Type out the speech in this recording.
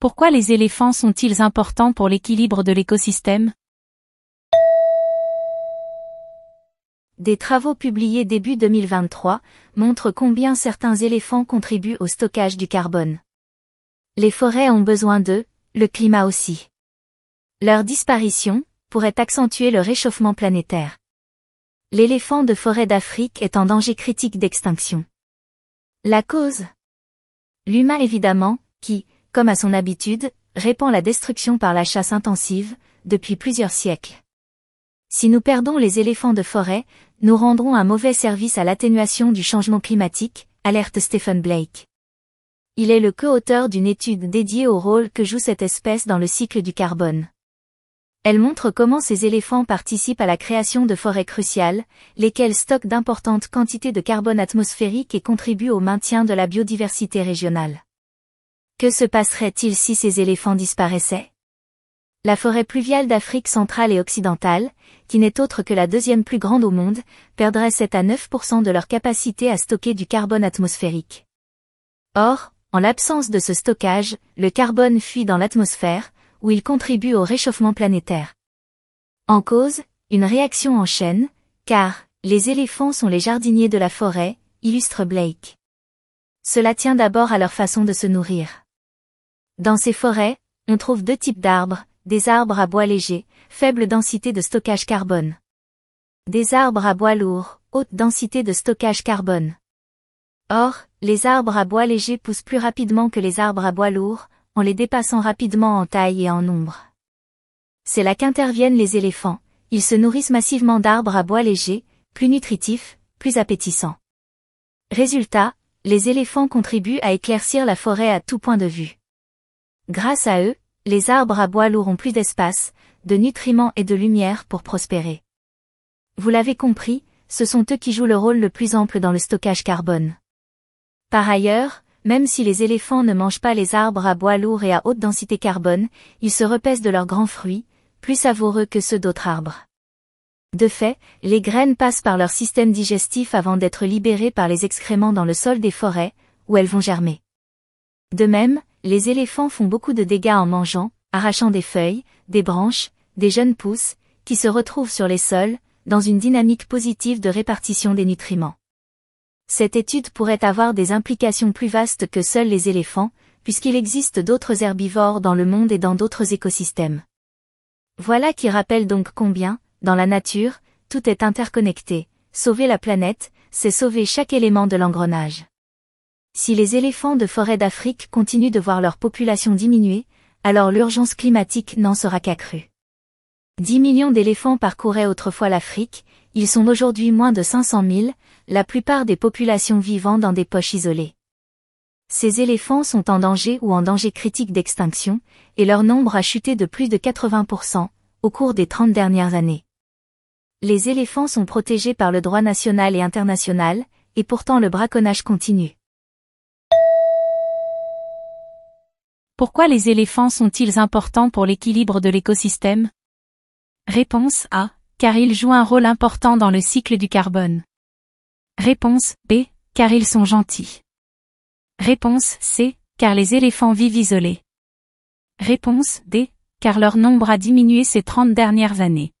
Pourquoi les éléphants sont-ils importants pour l'équilibre de l'écosystème? Des travaux publiés début 2023 montrent combien certains éléphants contribuent au stockage du carbone. Les forêts ont besoin d'eux, le climat aussi. Leur disparition pourrait accentuer le réchauffement planétaire. L'éléphant de forêt d'Afrique est en danger critique d'extinction. La cause? L'humain évidemment, qui, comme à son habitude, répand la destruction par la chasse intensive, depuis plusieurs siècles. Si nous perdons les éléphants de forêt, nous rendrons un mauvais service à l'atténuation du changement climatique, alerte Stephen Blake. Il est le co-auteur d'une étude dédiée au rôle que joue cette espèce dans le cycle du carbone. Elle montre comment ces éléphants participent à la création de forêts cruciales, lesquelles stockent d'importantes quantités de carbone atmosphérique et contribuent au maintien de la biodiversité régionale. Que se passerait-il si ces éléphants disparaissaient? La forêt pluviale d'Afrique centrale et occidentale, qui n'est autre que la deuxième plus grande au monde, perdrait 7 à 9% de leur capacité à stocker du carbone atmosphérique. Or, en l'absence de ce stockage, le carbone fuit dans l'atmosphère, où il contribue au réchauffement planétaire. En cause, une réaction en chaîne, car, les éléphants sont les jardiniers de la forêt, illustre Blake. Cela tient d'abord à leur façon de se nourrir. Dans ces forêts, on trouve deux types d'arbres, des arbres à bois léger, faible densité de stockage carbone. Des arbres à bois lourd, haute densité de stockage carbone. Or, les arbres à bois léger poussent plus rapidement que les arbres à bois lourds, en les dépassant rapidement en taille et en nombre. C'est là qu'interviennent les éléphants, ils se nourrissent massivement d'arbres à bois léger, plus nutritifs, plus appétissants. Résultat, les éléphants contribuent à éclaircir la forêt à tout point de vue. Grâce à eux, les arbres à bois lourds ont plus d'espace, de nutriments et de lumière pour prospérer. Vous l'avez compris, ce sont eux qui jouent le rôle le plus ample dans le stockage carbone. Par ailleurs, même si les éléphants ne mangent pas les arbres à bois lourds et à haute densité carbone, ils se repaissent de leurs grands fruits, plus savoureux que ceux d'autres arbres. De fait, les graines passent par leur système digestif avant d'être libérées par les excréments dans le sol des forêts, où elles vont germer. De même, les éléphants font beaucoup de dégâts en mangeant, arrachant des feuilles, des branches, des jeunes pousses, qui se retrouvent sur les sols, dans une dynamique positive de répartition des nutriments. Cette étude pourrait avoir des implications plus vastes que seuls les éléphants, puisqu'il existe d'autres herbivores dans le monde et dans d'autres écosystèmes. Voilà qui rappelle donc combien, dans la nature, tout est interconnecté. Sauver la planète, c'est sauver chaque élément de l'engrenage. Si les éléphants de forêt d'Afrique continuent de voir leur population diminuer, alors l'urgence climatique n'en sera qu'accrue. 10 millions d'éléphants parcouraient autrefois l'Afrique, ils sont aujourd'hui moins de 500 000, la plupart des populations vivant dans des poches isolées. Ces éléphants sont en danger ou en danger critique d'extinction, et leur nombre a chuté de plus de 80% au cours des 30 dernières années. Les éléphants sont protégés par le droit national et international, et pourtant le braconnage continue. Pourquoi les éléphants sont-ils importants pour l'équilibre de l'écosystème? Réponse A. Car ils jouent un rôle important dans le cycle du carbone. Réponse B. Car ils sont gentils. Réponse C. Car les éléphants vivent isolés. Réponse D. Car leur nombre a diminué ces 30 dernières années.